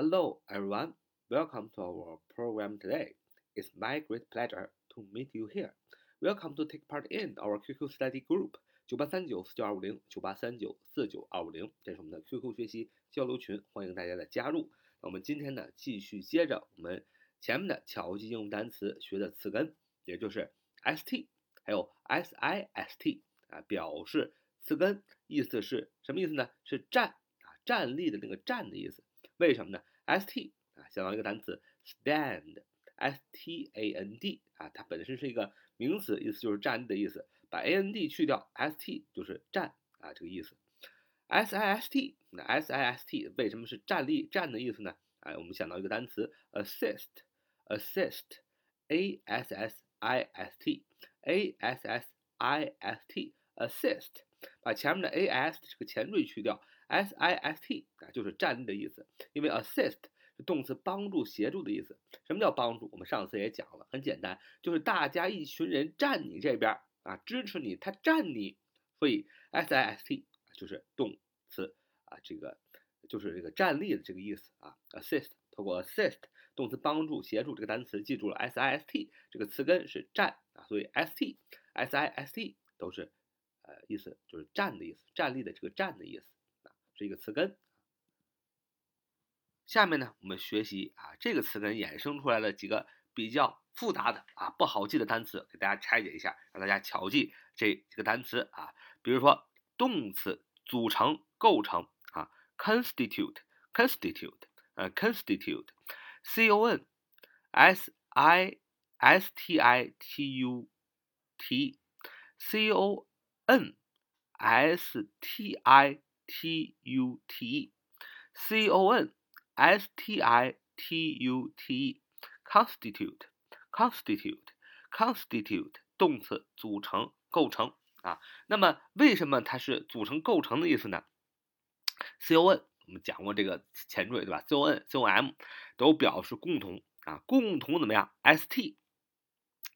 Hello, everyone. Welcome to our program today. It's my great pleasure to meet you here. Welcome to take part in our QQ study group 九八三九四九二五零九八三九四九二五零，这是我们的 QQ 学习交流群，欢迎大家的加入。那我们今天呢，继续接着我们前面的巧记应用单词学的词根，也就是 st，还有 sist 啊，表示词根，意思是什么意思呢？是站啊，站立的那个站的意思。为什么呢？st 啊，相当于一个单词 stand，s t a n d 啊，它本身是一个名词，意思就是站立的意思。把 a n d 去掉，st 就是站啊，这个意思。s i s t，那 s i s t 为什么是站立站的意思呢？哎，我们想到一个单词 assist，assist，a s s i s t，a s s i s t，assist，把前面的 a s 这个前缀去掉。S I S T 啊，就是站立的意思。因为 assist 是动词，帮助、协助的意思。什么叫帮助？我们上次也讲了，很简单，就是大家一群人站你这边啊，支持你，他站你。所以 S I S T 就是动词啊，这个就是这个站立的这个意思啊。assist 通过 assist 动词帮助、协助这个单词，记住了 S I S T 这个词根是站啊，所以 S T S I S T 都是呃意思就是站的意思，站立的这个站的意思。是一个词根。下面呢，我们学习啊这个词根衍生出来的几个比较复杂的啊不好记的单词，给大家拆解一下，让大家巧记这几个单词啊。比如说动词组成、构成啊，constitute，constitute，呃，constitute，c o n s i s t i t u t，c o n s t i T U T E C O N S T I T U T E constitute constitute constitute 动词组成构成啊，那么为什么它是组成构成的意思呢？C O N 我们讲过这个前缀对吧？C O N C O M 都表示共同啊，共同怎么样？S T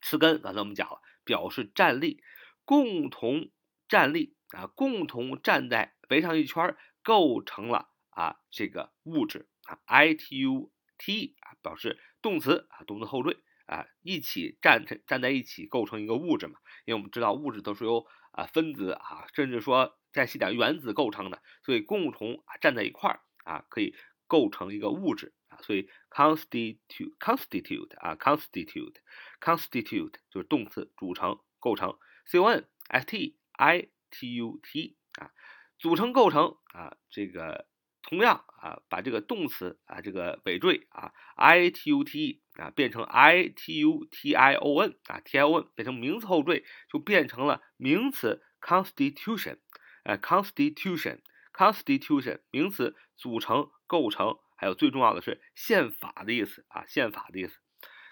词根刚才我们讲了，表示站立，共同站立啊，共同站在。围上一圈，构成了啊这个物质啊，I T U T 啊表示动词啊，动词后缀啊，一起站站在一起构成一个物质嘛。因为我们知道物质都是由啊分子啊，甚至说再细点原子构成的，所以共同啊站在一块儿啊，可以构成一个物质啊。所以 constitute constitute 啊 constitute constitute 就是动词组成构成，C O N S T I T U T 啊。组成构成啊，这个同样啊，把这个动词啊，这个尾缀啊，i t u t e 啊，变成 i t u t i o n 啊，t i o n 变成名词后缀，就变成了名词 constitution，呃，constitution，constitution 名词组成构成，还有最重要的是宪法的意思啊，宪法的意思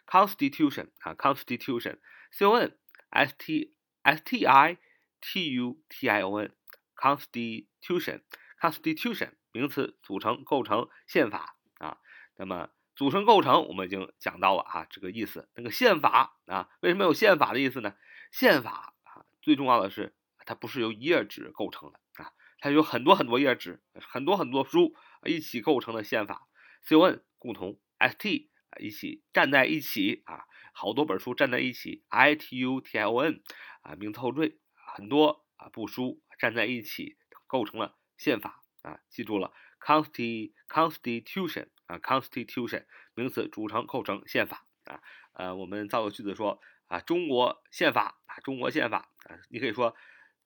，constitution 啊，constitution，c o n s t s t i t u t i o n Constitution，constitution 名词，组成、构成、宪法啊。那么组成、构成我们已经讲到了啊，这个意思。那个宪法啊，为什么有宪法的意思呢？宪法啊，最重要的是它不是由一页纸构成的啊，它有很多很多页纸，很多很多书一起构成的宪法。con 共同，st 一起站在一起啊，好多本书站在一起。itution 啊，名词后缀，很多啊部书。站在一起构成了宪法啊，记住了，constitution 啊，constitution 名词组成构成宪法啊，呃，我们造个句子说啊，中国宪法啊，中国宪法啊，你可以说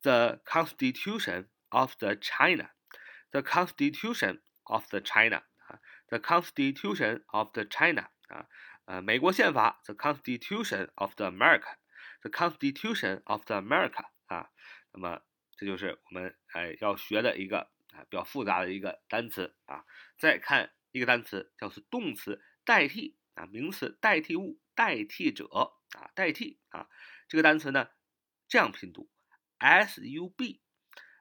the constitution of the China，the constitution of the China 啊，the constitution of the China 啊，呃，美国宪法 the constitution of the America，the constitution of the America 啊，那么。这就是我们哎要学的一个啊比较复杂的一个单词啊。再看一个单词，叫做动词代替啊，名词代替物，代替者啊，代替啊。这个单词呢这样拼读：s u b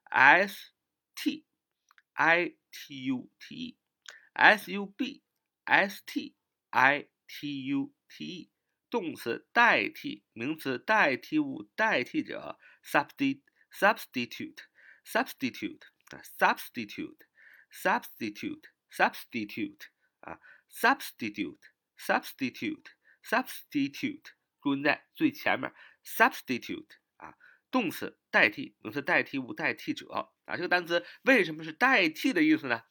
s t i t u t e，s u b s t i t u t e，动词代替，名词代替物，代替者，substitute。Substitute, substitute, 啊 substitute, substitute, substitute 啊，substitute，substitute，substitute，注音在最前面，substitute 啊，动词代替，名词代替物，代替者啊，这个单词为什么是代替的意思呢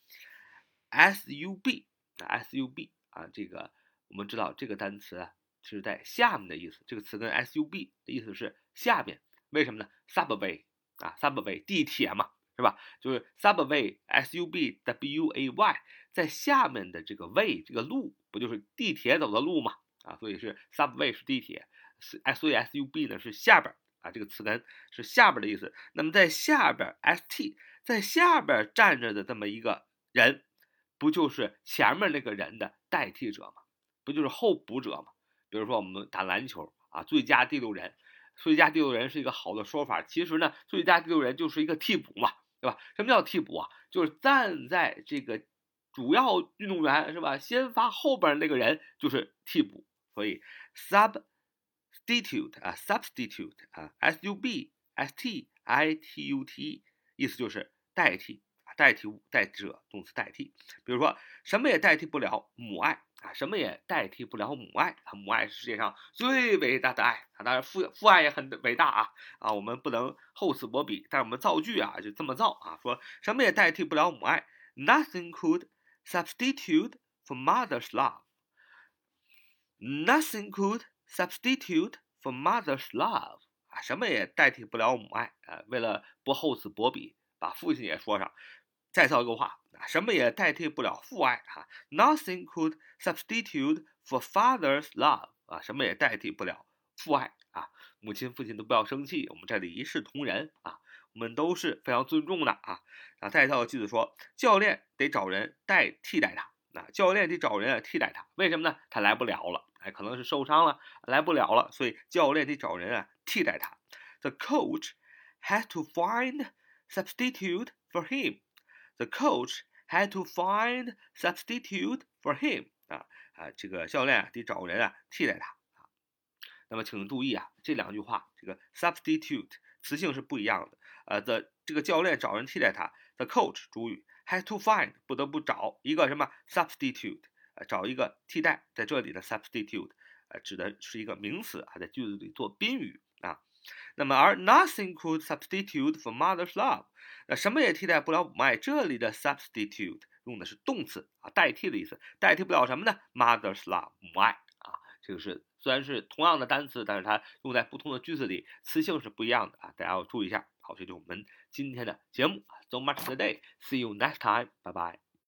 ？sub 啊，sub 啊，这个我们知道这个单词啊是在下面的意思，这个词跟 sub 的意思是下面，为什么呢？subway 啊，subway 地铁嘛。是吧？就是 subway，s u b w a y，在下面的这个 way，这个路不就是地铁走的路吗？啊，所以是 subway 是地铁，是 s u s u b 呢是下边啊，这个词根是下边的意思。那么在下边 s t，在下边站着的这么一个人，不就是前面那个人的代替者吗？不就是候补者吗？比如说我们打篮球啊，最佳第六人，最佳第六人是一个好的说法。其实呢，最佳第六人就是一个替补嘛。对吧？什么叫替补啊？就是站在这个主要运动员是吧？先发后边那个人就是替补，所以 substitute 啊，substitute 啊，s u b s t i t u t，意思就是代替，代替物，代替者，动词代替。比如说，什么也代替不了母爱啊，什么也代替不了母爱啊，母爱是世界上最伟大的爱。啊当然，父父爱也很伟大啊啊！我们不能厚此薄彼，但是我们造句啊就这么造啊，说什么也代替不了母爱，Nothing could substitute for mother's love. Nothing could substitute for mother's love. 啊，什么也代替不了母爱啊！为了不厚此薄彼，把父亲也说上，再造一个话，什么也代替不了父爱啊！Nothing could substitute for father's love. 啊，什么也代替不了。父爱啊，母亲、父亲都不要生气，我们这里一视同仁啊，我们都是非常尊重的啊。啊，再造个句子说，教练得找人代替代他，啊，教练得找人替代他，为什么呢？他来不了了，哎，可能是受伤了，来不了了，所以教练得找人啊替代他。The coach has to find substitute for him. The coach had to find substitute for him. 啊啊，这个教练得找人啊替代他。那么请注意啊，这两句话，这个 substitute 词性是不一样的。呃，the 这个教练找人替代他，the coach 主语 had to find 不得不找一个什么 substitute，呃，找一个替代。在这里的 substitute，呃，指的是一个名词啊，在句子里做宾语啊。那么而 nothing could substitute for mother's love，那什么也替代不了母爱。这里的 substitute 用的是动词啊，代替的意思，代替不了什么呢？mother's love 母爱啊，这个是。虽然是同样的单词，但是它用在不同的句子里，词性是不一样的啊，大家要注意一下。好，这就是我们今天的节目。So much today. See you next time. Bye bye.